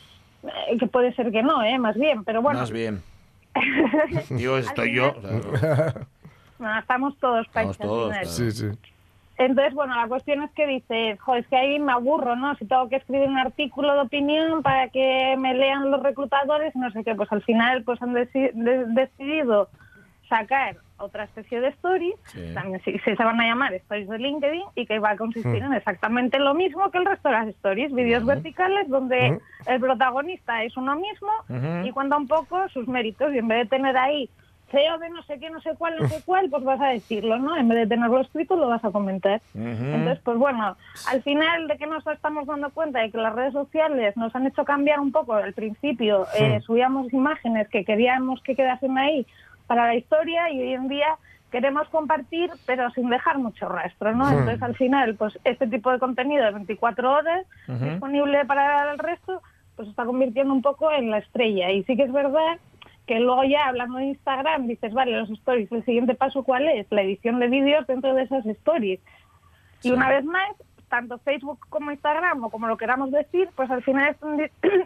Speaker 8: eh, que puede ser que no, ¿eh? Más bien, pero bueno.
Speaker 1: Más bien. Digo, estoy yo.
Speaker 8: No, estamos todos
Speaker 1: Estamos todos, claro.
Speaker 3: Sí, sí.
Speaker 8: Entonces, bueno, la cuestión es que dices, joder, es que ahí me aburro, ¿no? Si tengo que escribir un artículo de opinión para que me lean los reclutadores, no sé qué, pues al final pues han deci- de- decidido sacar otra especie de stories,
Speaker 10: Sí.
Speaker 8: también sí, se van a llamar stories de LinkedIn y que va a consistir
Speaker 10: Mm.
Speaker 8: en exactamente lo mismo que el resto de las stories, vídeos verticales donde
Speaker 10: Ujú.
Speaker 8: el protagonista es uno mismo
Speaker 10: Ujú.
Speaker 8: y cuenta un poco sus méritos y en vez de tener ahí CEO de no sé qué, no sé cuál, no sé cuál, pues vas a decirlo, ¿no? En vez de tenerlo escrito, lo vas a comentar. Entonces, pues bueno, al final de que nos estamos dando cuenta de que las redes sociales nos han hecho cambiar un poco, al principio eh, subíamos imágenes que queríamos que quedasen ahí para la historia y hoy en día queremos compartir pero sin dejar mucho rastro, ¿no? Entonces al final, pues este tipo de contenido de 24 horas disponible para el resto, pues se está convirtiendo un poco en la estrella. Y sí que es verdad que luego ya hablando de Instagram dices, vale, los stories, el siguiente paso cuál es? La edición de vídeos dentro de esas stories. Y una vez más, tanto Facebook como Instagram, o como lo queramos decir, pues al final están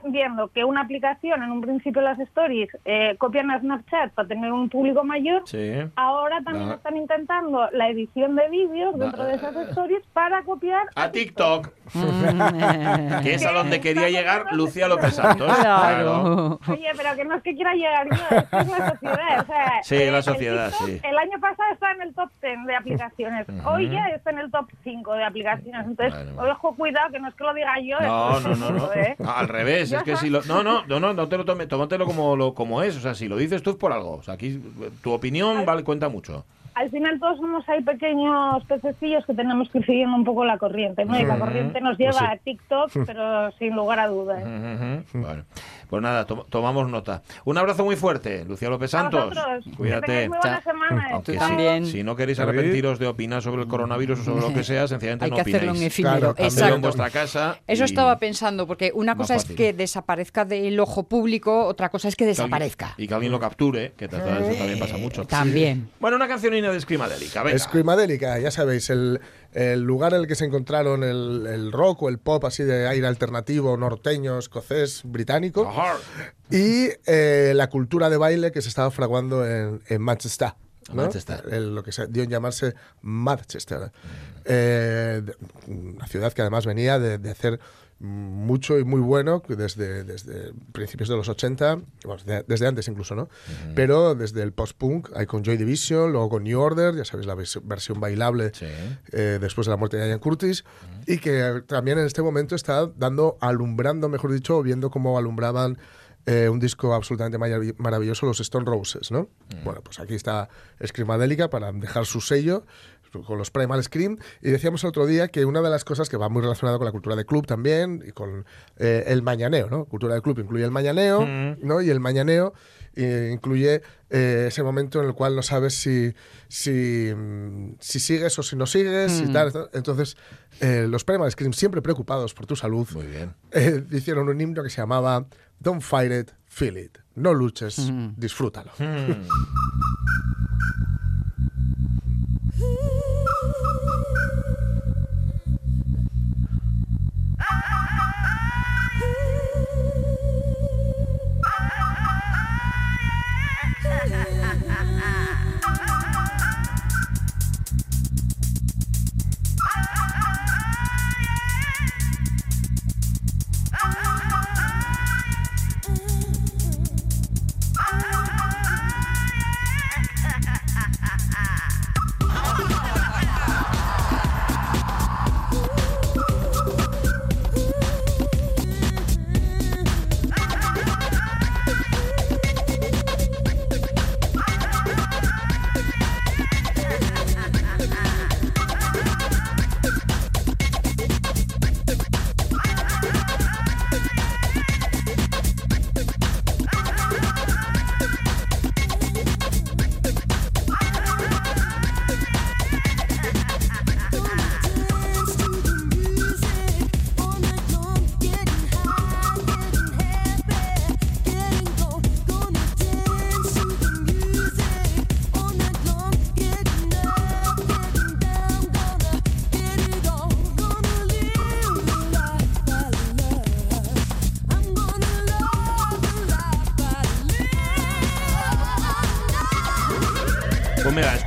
Speaker 8: viendo que una aplicación, en un principio las stories, eh, copian a Snapchat para tener un público mayor.
Speaker 1: Sí.
Speaker 8: Ahora también están intentando la edición de vídeos dentro de esas stories para copiar
Speaker 1: A TikTok.
Speaker 2: Mm.
Speaker 1: que es a donde quería llegar Lucía López Santos.
Speaker 2: Claro.
Speaker 8: Oye, pero que no es que quiera llegar yo, es que es la sociedad. O sea,
Speaker 1: Sí,
Speaker 8: eh,
Speaker 1: la
Speaker 8: el
Speaker 1: sociedad,
Speaker 8: TikTok
Speaker 1: sí.
Speaker 8: El año pasado estaba en el top 10 de aplicaciones. Hoy ya está en el top 5 de aplicaciones. Entonces,
Speaker 1: bueno.
Speaker 8: ojo, cuidado, que no es que lo diga yo.
Speaker 1: No,
Speaker 8: que
Speaker 1: no, no, no.
Speaker 8: ¿eh?
Speaker 1: Al revés, es que si lo. No, no, no, no, no te lo tomes, tómatelo como, lo, como es. O sea, si lo dices tú es por algo. O sea, aquí eh, tu opinión vale, cuenta mucho.
Speaker 8: Al final todos somos ahí pequeños pececillos que tenemos que ir siguiendo un poco la corriente, ¿no? Y la corriente nos
Speaker 1: Pues
Speaker 8: lleva
Speaker 1: sí.
Speaker 8: a TikTok, pero sin lugar a dudas.
Speaker 1: Ujú, Bueno, pues nada, to- tomamos nota. Un abrazo muy fuerte, Lucía López Santos. Cuídate.
Speaker 8: muy buena semana.
Speaker 1: Aunque si-
Speaker 2: también.
Speaker 1: Si no queréis arrepentiros de opinar sobre el coronavirus o sobre lo que sea, sencillamente
Speaker 2: Hay
Speaker 1: no
Speaker 2: que hacerlo en efímero,
Speaker 3: Claro,
Speaker 1: en vuestra casa.
Speaker 2: Eso estaba pensando, porque una cosa es que desaparezca del ojo público, otra cosa es que
Speaker 1: que alguien-
Speaker 2: desaparezca.
Speaker 1: Y que alguien lo capture, que eso también pasa mucho.
Speaker 2: También.
Speaker 1: Bueno, una cancionina de Scrimadélica, venga.
Speaker 3: Screamadélica, ya sabéis, el, el lugar en el que se encontraron el, el rock o el pop así de aire alternativo, norteño, escocés, británico,
Speaker 1: Ajá.
Speaker 3: Y eh, la cultura de baile que se estaba fraguando en, en Manchester. ¿no?
Speaker 1: Manchester.
Speaker 3: El- lo que se dio en llamarse Manchester. Eh, de- una ciudad que además venía de, de hacer mucho y muy bueno desde, desde principios de los 80, bueno, de- desde antes incluso, ¿no? Pero desde el post-punk, hay con Joy Division, luego con New Order, ya sabéis la vers- versión bailable
Speaker 1: Sí.
Speaker 3: eh, después de la muerte de Ian Curtis, y que también en este momento está dando, alumbrando, mejor dicho, viendo cómo alumbraban eh, un disco absolutamente marav- maravilloso, los Stone Roses, ¿no? Bueno, pues aquí está Screamadélica para dejar su sello con los Primal Scream y decíamos el otro día que una de las cosas que va muy relacionada con la cultura de club también y con eh, el mañaneo, ¿no? Cultura de club incluye el mañaneo, ¿no? Y el mañaneo eh, incluye eh, ese momento en el cual no sabes si, si, mm, si sigues o si no sigues y
Speaker 2: Mm.
Speaker 3: tal. Entonces, los Primal Scream, siempre preocupados por tu salud,
Speaker 1: Muy bien.
Speaker 3: hicieron un himno que se llamaba Don't fight it, feel it. No luches, disfrútalo.
Speaker 1: Mm. Pues mira,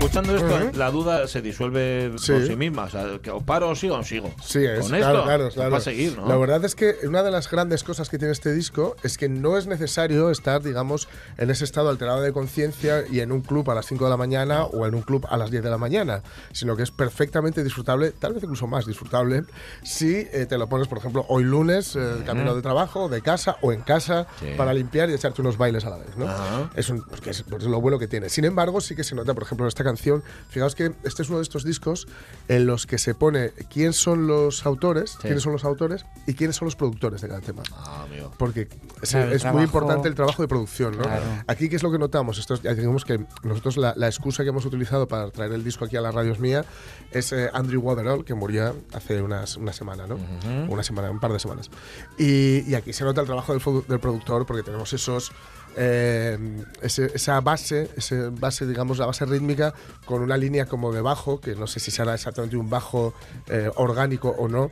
Speaker 1: escuchando esto, la duda se disuelve
Speaker 3: Sí.
Speaker 1: por sí misma. O sea, que o paro o sigo o sigo.
Speaker 3: Sí, es,
Speaker 1: Con
Speaker 3: claro,
Speaker 1: esto,
Speaker 3: claro, claro.
Speaker 1: va a seguir, ¿no?
Speaker 3: La verdad es que una de las grandes cosas que tiene este disco es que no es necesario estar, digamos, en ese estado alterado de conciencia y en un club a las 5 de la mañana o en un club a las 10 de la mañana, sino que es perfectamente disfrutable, tal vez incluso más disfrutable, si eh, te lo pones, por ejemplo, hoy lunes, eh, de camino de trabajo, de casa o en casa,
Speaker 1: Sí.
Speaker 3: para limpiar y echarte unos bailes a la vez, ¿no?
Speaker 1: Ajá.
Speaker 3: Es, un- pues que es, pues lo bueno que tiene. Sin embargo, sí que se nota, por ejemplo, esta canción, fijaos que este es uno de estos discos en los que se pone quién son los autores, quiénes son los autores y quiénes son los productores de cada tema.
Speaker 1: Ah, amigo.
Speaker 3: Porque es,
Speaker 2: Claro, el
Speaker 3: es
Speaker 2: trabajo-
Speaker 3: muy importante el trabajo de producción, ¿no?
Speaker 2: Claro.
Speaker 3: Aquí, ¿qué es lo que notamos? Esto es- digamos que nosotros la, la excusa que hemos utilizado para traer el disco aquí a las radios mía es eh, Andrew Waterall, que murió hace unas, una semana, ¿no? Una semana, un par de semanas. Y, y aquí se nota el trabajo del productor porque tenemos esos... eh, esa base, ese base, digamos, la base rítmica con una línea como de bajo, que no sé si será exactamente un bajo eh, orgánico o no,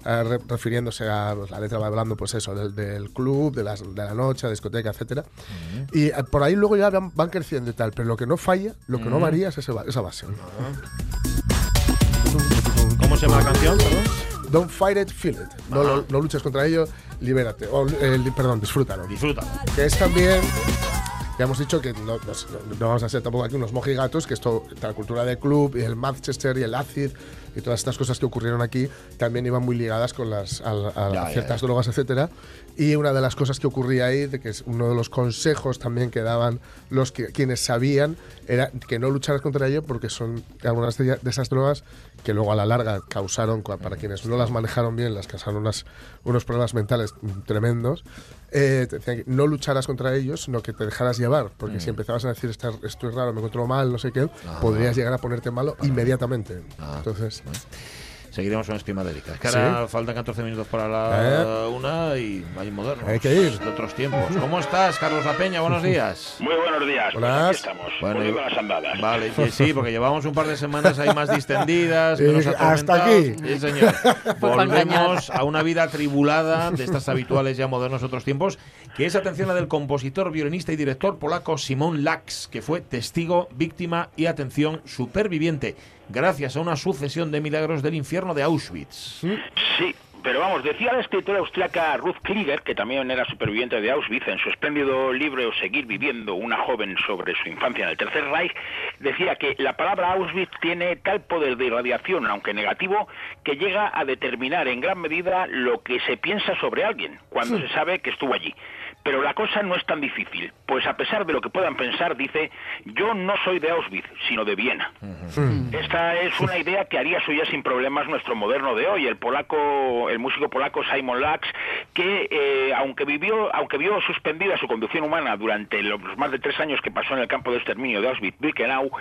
Speaker 3: eh, re- refiriéndose a pues, la letra va hablando, pues eso, del, del club, de, las, de la noche, discoteca, etcétera. Y eh, por ahí luego ya van, van creciendo y tal, pero lo que no falla, lo que no
Speaker 1: Mm.
Speaker 3: varía es ese esa base.
Speaker 1: ¿Cómo se llama la canción? perdón?
Speaker 3: Don't fight it, feel it. No, lo- no luches contra ello, libérate. O, eh, perdón, disfrútalo.
Speaker 1: Disfruta.
Speaker 3: Que es también. Ya hemos dicho que no, no- no vamos a ser tampoco aquí unos mojigatos, que esto, la cultura del club y el Manchester y el acid y todas estas cosas que ocurrieron aquí también iban muy ligadas con las, a, a-
Speaker 1: Ya, ya,
Speaker 3: ciertas
Speaker 1: ya.
Speaker 3: drogas, etcétera. Y una de las cosas que ocurría ahí, de que es uno de los consejos también que daban los que, quienes sabían, era que no lucharas contra ello porque son algunas de, de esas drogas que luego a la larga causaron, para quienes no las manejaron bien, las causaron unas, unos problemas mentales mm, tremendos. Eh, te decían que no lucharas contra ellos, sino que te dejaras llevar, porque si empezabas a decir "Esta- esto es raro, me encuentro mal, no sé qué, podrías llegar a ponerte malo inmediatamente. Entonces,
Speaker 1: Seguiremos con Estima de Erika. Es que
Speaker 3: Sí.
Speaker 1: ahora faltan 14 minutos para la una y hay moderno.
Speaker 3: Hay que ir.
Speaker 1: De otros tiempos. ¿Cómo estás, Carlos La Peña? Buenos días.
Speaker 10: Muy buenos días. pues
Speaker 3: Buenas.
Speaker 10: aquí estamos.
Speaker 1: Bueno,
Speaker 10: volviendo
Speaker 1: y-
Speaker 10: a las andadas.
Speaker 1: Vale, sí, sí, porque llevamos un par de semanas ahí más distendidas,
Speaker 3: dije, "Hasta
Speaker 1: atormentados".
Speaker 3: aquí.
Speaker 1: Sí, señor. Volvemos a una vida tribulada de estas habituales ya modernos otros tiempos, que es atención a del compositor, violinista y director polaco Simon Lax, que fue testigo, víctima y atención superviviente, gracias a una sucesión de milagros del infierno de Auschwitz.
Speaker 10: Sí, pero vamos, decía la escritora austriaca Ruth Klieger, que también era superviviente de Auschwitz, en su espléndido libro Seguir viviendo, una joven sobre su infancia en el Tercer Reich, decía que la palabra Auschwitz tiene tal poder de irradiación, aunque negativo, que llega a determinar en gran medida lo que se piensa sobre alguien cuando se sabe que estuvo allí. Pero la cosa no es tan difícil, pues a pesar de lo que puedan pensar, dice, yo no soy de Auschwitz, sino de Viena. Esta es una idea que haría suya sin problemas nuestro moderno de hoy, el polaco, el músico polaco Simon Lax, que eh, aunque vivió, aunque vio suspendida su conducción humana durante los más de tres años que pasó en el campo de exterminio de Auschwitz-Birkenau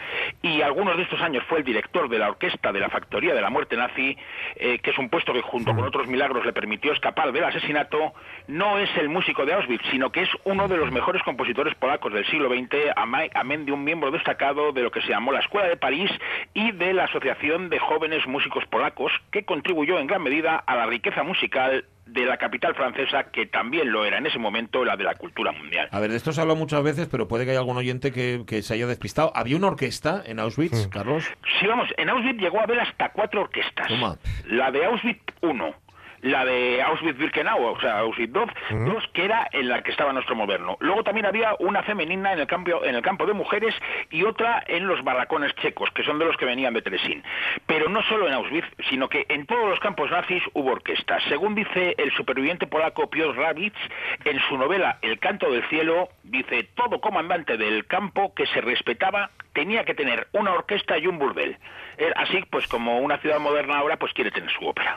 Speaker 10: y algunos de estos años fue el director de la orquesta de la Factoría de la Muerte Nazi, eh, que es un puesto que junto con otros milagros le permitió escapar del asesinato, no es el músico de Auschwitz, sino que es uno de los mejores compositores polacos del siglo XX, amén de un miembro destacado de lo que se llamó la Escuela de París y de la Asociación de Jóvenes Músicos Polacos, que contribuyó en gran medida a la riqueza musical de la capital francesa, que también lo era en ese momento la de la cultura mundial.
Speaker 1: A ver, de esto se ha hablado muchas veces, pero puede que haya algún oyente que, que se haya despistado. ¿Había una orquesta en Auschwitz, Carlos?
Speaker 10: Sí, vamos, en Auschwitz llegó a haber hasta cuatro orquestas.
Speaker 1: Toma.
Speaker 10: La de Auschwitz 1, la de Auschwitz-Birkenau, o sea, Auschwitz 2, dos, que era en la que estaba nuestro moderno. Luego también había una femenina en el, campo, en el campo de mujeres y otra en los barracones checos, que son de los que venían de Tresin. Pero no solo en Auschwitz, sino que en todos los campos nazis hubo orquestas. Según dice el superviviente polaco Piotr Rawicz, en su novela El canto del cielo, dice, todo comandante del campo que se respetaba tenía que tener una orquesta y un burdel. Eh, Así, pues como una ciudad moderna ahora, pues quiere tener su ópera.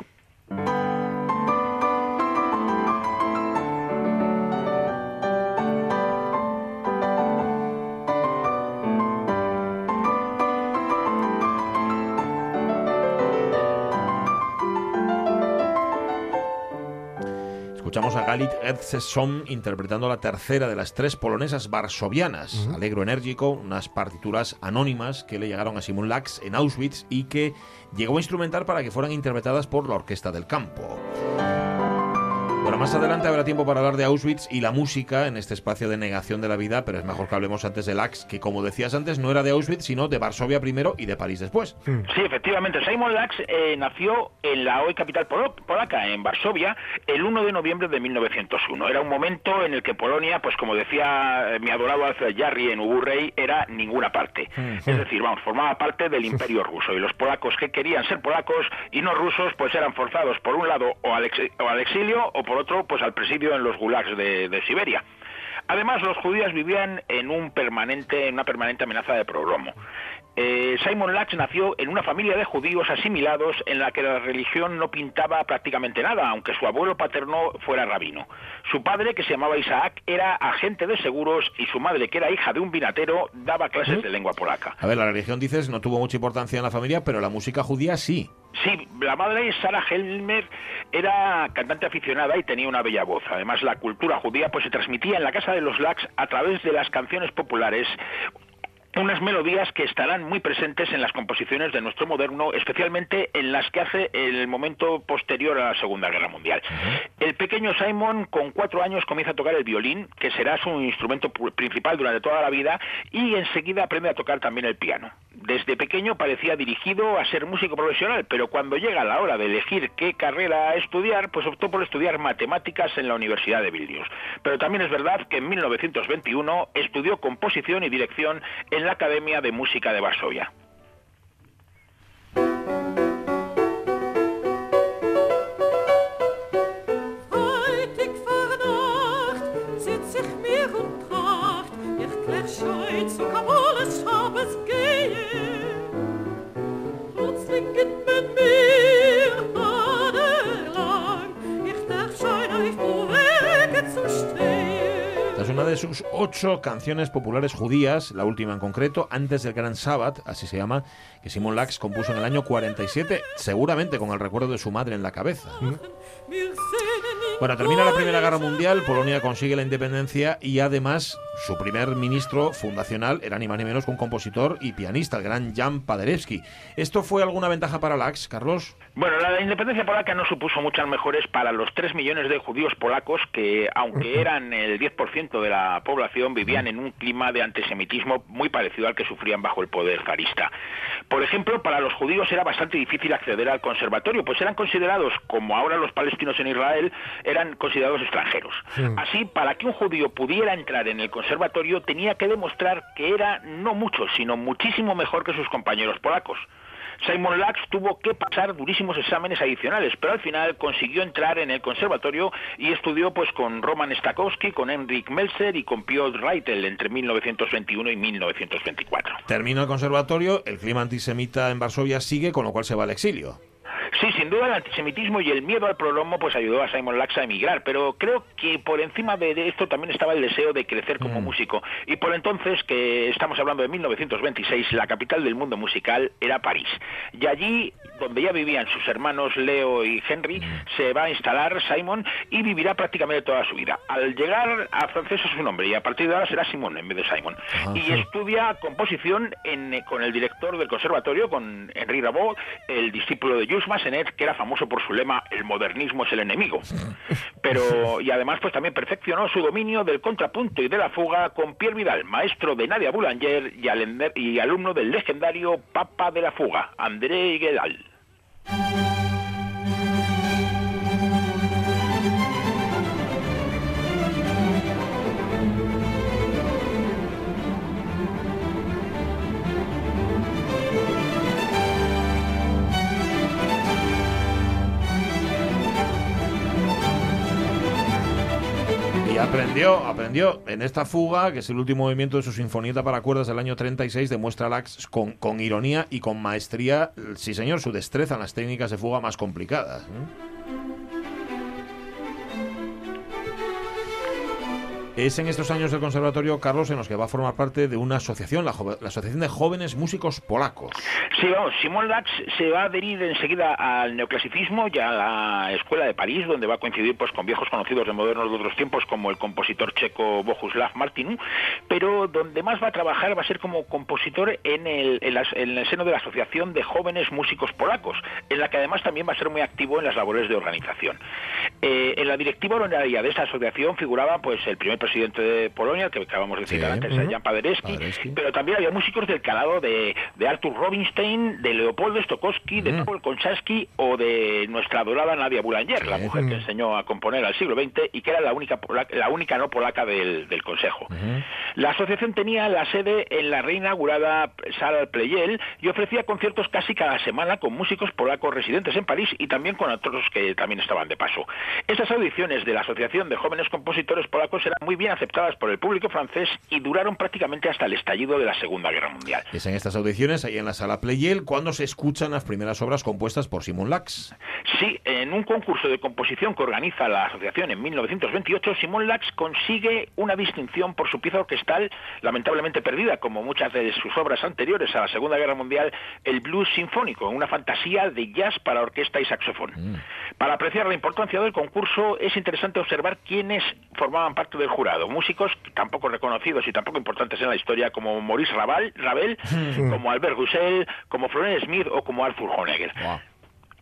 Speaker 1: Escuchamos a Galit Edseson interpretando la tercera de las tres polonesas varsovianas, Alegro Enérgico, unas partituras anónimas que le llegaron a Simon Lax en Auschwitz y que llegó a instrumentar para que fueran interpretadas por la Orquesta del Campo. Bueno, más adelante habrá tiempo para hablar de Auschwitz y la música en este espacio de negación de la vida, pero es mejor que hablemos antes de Lax, que como decías antes, no era de Auschwitz, sino de Varsovia primero y de París después.
Speaker 10: Sí, efectivamente. Simon Lax eh, nació en la hoy capital polaca, en Varsovia, el 1 de noviembre de 1901. Era un momento en el que Polonia, pues como decía eh, mi adorado Alfred Jarry en Uburrey, era ninguna parte. Es decir, vamos, formaba parte del imperio ruso y los polacos que querían ser polacos y no rusos, pues eran forzados por un lado o al, ex- o al exilio o por otro, pues al presidio en los gulags de, Siberia. Además, los judíos vivían en un permanente, en una permanente amenaza de progromo. Eh, Simon Lax nació en una familia de judíos asimilados en la que la religión no pintaba prácticamente nada, aunque su abuelo paterno fuera rabino. Su padre, que se llamaba Isaac, era agente de seguros y su madre, que era hija de un vinatero, daba clases de lengua polaca.
Speaker 1: A ver, la religión, dices, no tuvo mucha importancia en la familia, pero la música judía sí.
Speaker 10: Sí, la madre Sarah Helmer era cantante aficionada y tenía una bella voz. Además, la cultura judía pues se transmitía en la casa de los Lax a través de las canciones populares unas melodías que estarán muy presentes en las composiciones de nuestro moderno, especialmente en las que hace el momento posterior a la Segunda Guerra Mundial. El pequeño Simon, con cuatro años, comienza a tocar el violín, que será su instrumento principal durante toda la vida, y enseguida aprende a tocar también el piano. Desde pequeño parecía dirigido a ser músico profesional, pero cuando llega la hora de elegir qué carrera estudiar, pues optó por estudiar matemáticas en la Universidad de Vilnius. Pero también es verdad que en 1921 estudió composición y dirección en la Academia de Música de Varsovia.
Speaker 1: De sus ocho canciones populares judías, la última en concreto, antes del Gran Sabbath, así se llama, que Simon Lax compuso en el año 47, seguramente con el recuerdo de su madre en la cabeza. Bueno, termina la Primera Guerra Mundial, Polonia consigue la independencia y además su primer ministro fundacional era ni más ni menos que un compositor y pianista, el gran Jan Paderewski. ¿Esto fue alguna ventaja para Lax, Carlos?
Speaker 10: Bueno, la independencia polaca no supuso muchas mejores para los 3 millones de judíos polacos que, aunque eran el 10% de la población, vivían en un clima de antisemitismo muy parecido al que sufrían bajo el poder zarista. Por ejemplo, para los judíos era bastante difícil acceder al conservatorio, pues eran considerados, como ahora los palestinos en Israel, eran considerados extranjeros. Así, para que un judío pudiera entrar en el conservatorio, tenía que demostrar que era no mucho, sino muchísimo mejor que sus compañeros polacos. Simon Lax tuvo que pasar durísimos exámenes adicionales, pero al final consiguió entrar en el conservatorio y estudió pues con Roman Stakowski, con Henrik Melzer y con Piotr Reitel entre 1921 y 1924.
Speaker 1: Termina el conservatorio, el clima antisemita en Varsovia sigue, con lo cual se va al exilio.
Speaker 10: Sí, sin duda el antisemitismo y el miedo al pronomo pues ayudó a Simon Lax a emigrar, pero creo que por encima de esto también estaba el deseo de crecer como
Speaker 1: Mm.
Speaker 10: músico. Y por entonces, que estamos hablando de 1926, la capital del mundo musical era París. Y allí, donde ya vivían sus hermanos Leo y Henry,
Speaker 1: Mm.
Speaker 10: se va a instalar Simon y vivirá prácticamente toda su vida. Al llegar a francés es su nombre y a partir de ahora será Simon en vez de Simon. Y estudia composición en- con el director del conservatorio, con Henri Rabot, el discípulo de Jules Massenet, que era famoso por su lema El modernismo es el enemigo. Pero, y además, pues también perfeccionó su dominio del contrapunto y de la fuga con Pierre Vidal, maestro de Nadia Boulanger y alumno del legendario Papa de la Fuga, André Guedal.
Speaker 1: Aprendió, aprendió en esta fuga, que es el último movimiento de su sinfonieta para cuerdas del año 36, demuestra Lax con, con ironía y con maestría, sí señor, su destreza en las técnicas de fuga más complicadas. Es en estos años del conservatorio, Carlos, en los que va a formar parte de una asociación, la, la Asociación de Jóvenes Músicos Polacos.
Speaker 10: Sí, vamos, Simón Lax se va a adherir enseguida al neoclasicismo y a la Escuela de París, donde va a coincidir pues con viejos conocidos de modernos de otros tiempos, como el compositor checo Bohuslav Martinu, pero donde más va a trabajar va a ser como compositor en el, en el seno de la Asociación de Jóvenes Músicos Polacos, en la que además también va a ser muy activo en las labores de organización. Eh, en la directiva honoraria de esta asociación figuraba pues el primer presidente de Polonia, que acabamos de citar
Speaker 1: Sí.
Speaker 10: antes,
Speaker 1: Ujú.
Speaker 10: Jan Paderewski, pero también había músicos del calado de, de Arthur Robinstein, de Leopoldo Stokowski, de Paul Konchansky o de nuestra adorada Nadia Boulanger, la mujer que enseñó a componer al siglo XX y que era la única, polaca- la única no polaca del, del Consejo. La asociación tenía la sede en la reinaugurada Sala Pleyel y ofrecía conciertos casi cada semana con músicos polacos residentes en París y también con otros que también estaban de paso. Estas audiciones de la Asociación de Jóvenes Compositores Polacos eran muy bien aceptadas por el público francés y duraron prácticamente hasta el estallido de la Segunda Guerra Mundial.
Speaker 1: Es en estas audiciones, ahí en la sala Playel, cuando se escuchan las primeras obras compuestas por Simon Lax.
Speaker 10: Sí, en un concurso de composición que organiza la asociación en 1928, Simon Lax consigue una distinción por su pieza orquestal lamentablemente perdida, como muchas de sus obras anteriores a la Segunda Guerra Mundial, el blues sinfónico, una fantasía de jazz para orquesta y saxofón.
Speaker 1: Mm.
Speaker 10: Para apreciar la importancia del concurso es interesante observar quiénes formaban parte del jurado. Músicos tampoco reconocidos y tampoco importantes en la historia como Maurice Ravel, Ravel como Albert Roussel, como Florence Smith o como Arthur Honegger.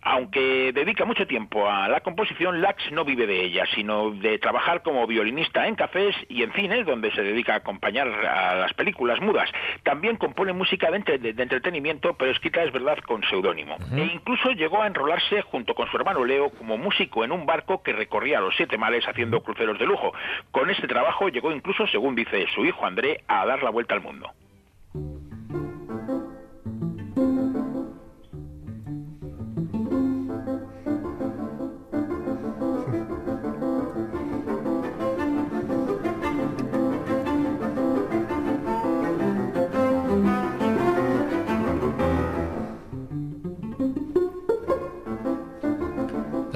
Speaker 10: Aunque dedica mucho tiempo a la composición, Lax no vive de ella, sino de trabajar como violinista en cafés y en cine, donde se dedica a acompañar a las películas mudas. También compone música de, entre- de entretenimiento, pero escrita, es verdad, con seudónimo. E incluso llegó a enrolarse junto con su hermano Leo como músico en un barco que recorría los siete mares haciendo cruceros de lujo. Con este trabajo llegó incluso, según dice su hijo André, a dar la vuelta al mundo.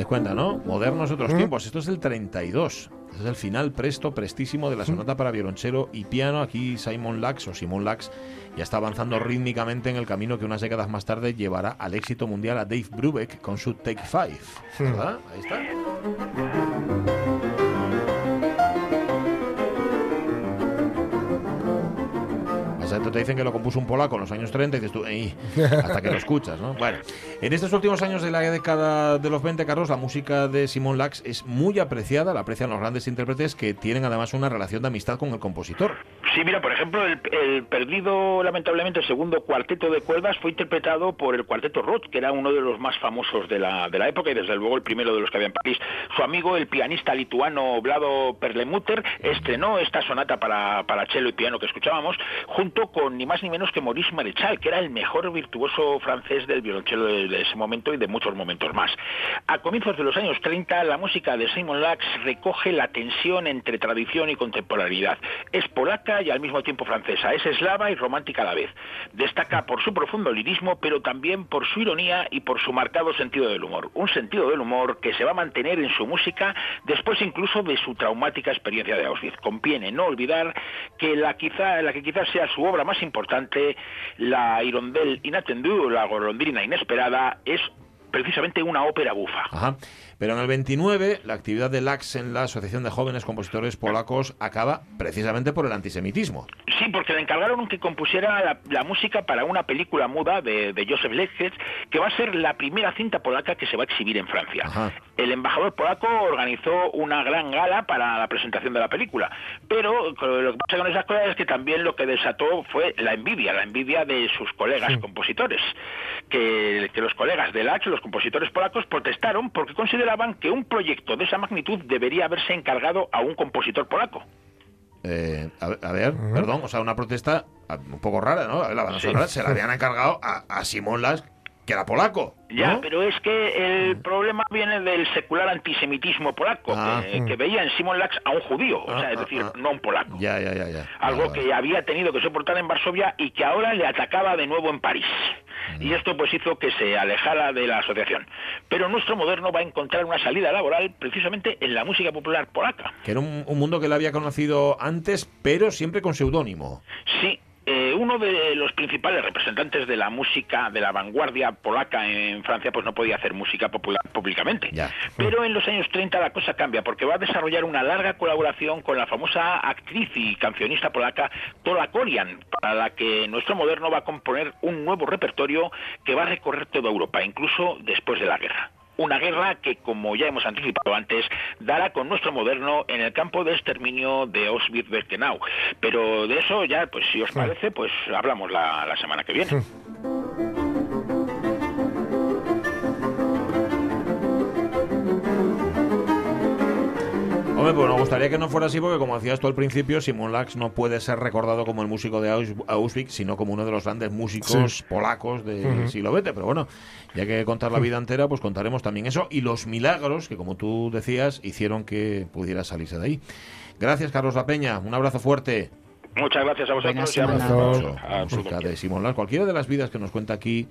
Speaker 1: ¿Te das cuenta, no? Modernos otros tiempos. Esto es el 32. Este es el final presto, prestísimo de la sonata para violonchelo y piano. Aquí Simon Lax o Simon Lax ya está avanzando rítmicamente en el camino que unas décadas más tarde llevará al éxito mundial a Dave Brubeck con su Take Five. ¿Verdad? Ahí está. Sea, te dicen que lo compuso un polaco en los años 30 y dices tú, "Ey", hasta que lo escuchas, ¿no? Bueno, en estos últimos años de la década de los 20, Carlos, la música de Simon Lax es muy apreciada, la aprecian los grandes intérpretes que tienen además una relación de amistad con el compositor.
Speaker 10: Sí, mira, por ejemplo, el, el perdido, lamentablemente, segundo cuarteto de cuerdas fue interpretado por el cuarteto Roth, que era uno de los más famosos de la, de la época y desde luego el primero de los que había en París. Su amigo, el pianista lituano Vlado Perlemuter, estrenó esta sonata para, para cello y piano que escuchábamos, junto con ni más ni menos que Maurice Marechal, que era el mejor virtuoso francés del violonchelo de, de ese momento y de muchos momentos más. A comienzos de los años 30, la música de Simon Lax recoge la tensión entre tradición y contemporaneidad. Es polaca y al mismo tiempo francesa, es eslava y romántica a la vez. Destaca por su profundo lirismo, pero también por su ironía y por su marcado sentido del humor. Un sentido del humor que se va a mantener en su música después incluso de su traumática experiencia de Auschwitz. Conviene no olvidar que la, quizá, la que quizás sea su obra más importante, la Hirondelle inattendue, la golondrina inesperada, es precisamente una ópera bufa.
Speaker 1: Ajá. Pero en el 29, la actividad de Lax en la Asociación de Jóvenes Compositores Polacos acaba precisamente por el antisemitismo.
Speaker 10: Sí, porque le encargaron que compusiera la, la música para una película muda de, de Joseph Lechers, que va a ser la primera cinta polaca que se va a exhibir en Francia. El embajador polaco organizó una gran gala para la presentación de la película, pero lo que pasa con esas cosas es que también lo que desató fue la envidia, la envidia de sus colegas compositores, que, que los colegas de Lax, los compositores polacos, protestaron porque consideraban que un proyecto de esa magnitud debería haberse encargado a un compositor polaco.
Speaker 1: Eh, a, ver- perdón, o sea, una protesta ah, un poco rara, ¿no? La banda
Speaker 10: Sí.
Speaker 1: sonora se la habían encargado a, a Simón Lax, que era polaco.
Speaker 10: Ya,
Speaker 1: ¿no?
Speaker 10: pero es que el problema viene del secular antisemitismo polaco,
Speaker 1: Ah.
Speaker 10: que, que veía en Simon Lax a un judío, o sea, es decir, no a un polaco.
Speaker 1: Ya, ya, ya, ya.
Speaker 10: Algo que había tenido que soportar en Varsovia y que ahora le atacaba de nuevo en París. Y esto pues hizo que se alejara de la asociación. Pero nuestro moderno va a encontrar una salida laboral precisamente en la música popular polaca.
Speaker 1: Que era un, un mundo que él había conocido antes, pero siempre con seudónimo.
Speaker 10: Sí, eh, uno de los principales representantes de la música de la vanguardia polaca en Francia pues no podía hacer música popular públicamente. Pero en los años 30 la cosa cambia porque va a desarrollar una larga colaboración con la famosa actriz y cancionista polaca Tola Korian, para la que nuestro moderno va a componer un nuevo repertorio que va a recorrer toda Europa, incluso después de la guerra. Una guerra que, como ya hemos anticipado antes, dará con nuestro moderno en el campo de exterminio de Auschwitz-Birkenau. Pero de eso ya, pues si os parece, pues hablamos la, la semana que viene.
Speaker 1: Hombre, pues nos gustaría que no fuera así porque, como decías tú al principio, Simon Lax no puede ser recordado como el músico de Aus- Auschwitz, sino como uno de los grandes músicos
Speaker 3: Sí.
Speaker 1: polacos del
Speaker 3: Ujú.
Speaker 1: siglo XX. Pero bueno, ya que contar la vida entera, pues contaremos también eso y los milagros que, como tú decías, hicieron que pudiera salirse de ahí. Gracias, Carlos La Peña. Un abrazo fuerte.
Speaker 10: Muchas gracias a vosotros y
Speaker 2: semana.
Speaker 10: abrazo
Speaker 1: música de Simón Lax. Cualquiera de las vidas que nos cuenta aquí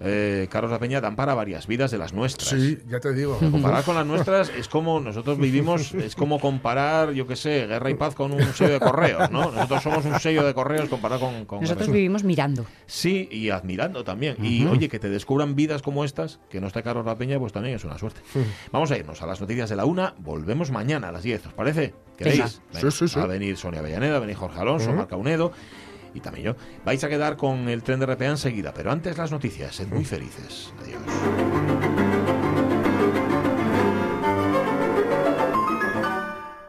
Speaker 1: eh, Carlos La Peña dan para varias vidas de las nuestras.
Speaker 3: Sí, ya te digo.
Speaker 1: Comparar con las nuestras es como nosotros vivimos, es como comparar, yo qué sé, guerra y paz con un sello de correos, ¿no? Nosotros somos un sello de correos comparado con, con
Speaker 2: Nosotros vivimos mirando.
Speaker 1: Sí, y admirando también. Y oye, que te descubran vidas como estas, que no está Carlos La Peña, pues también es una suerte. Vamos a irnos a las noticias de la una, volvemos mañana a las 10, ¿os parece? ¿Queréis?
Speaker 3: Sí, sí, sí.
Speaker 1: Va a venir Sonia Avellaneda, va a venir Jorge Alonso. Marca Unedo y también yo. Vais a quedar con el tren de RPA enseguida, pero antes las noticias, sed muy felices. Adiós.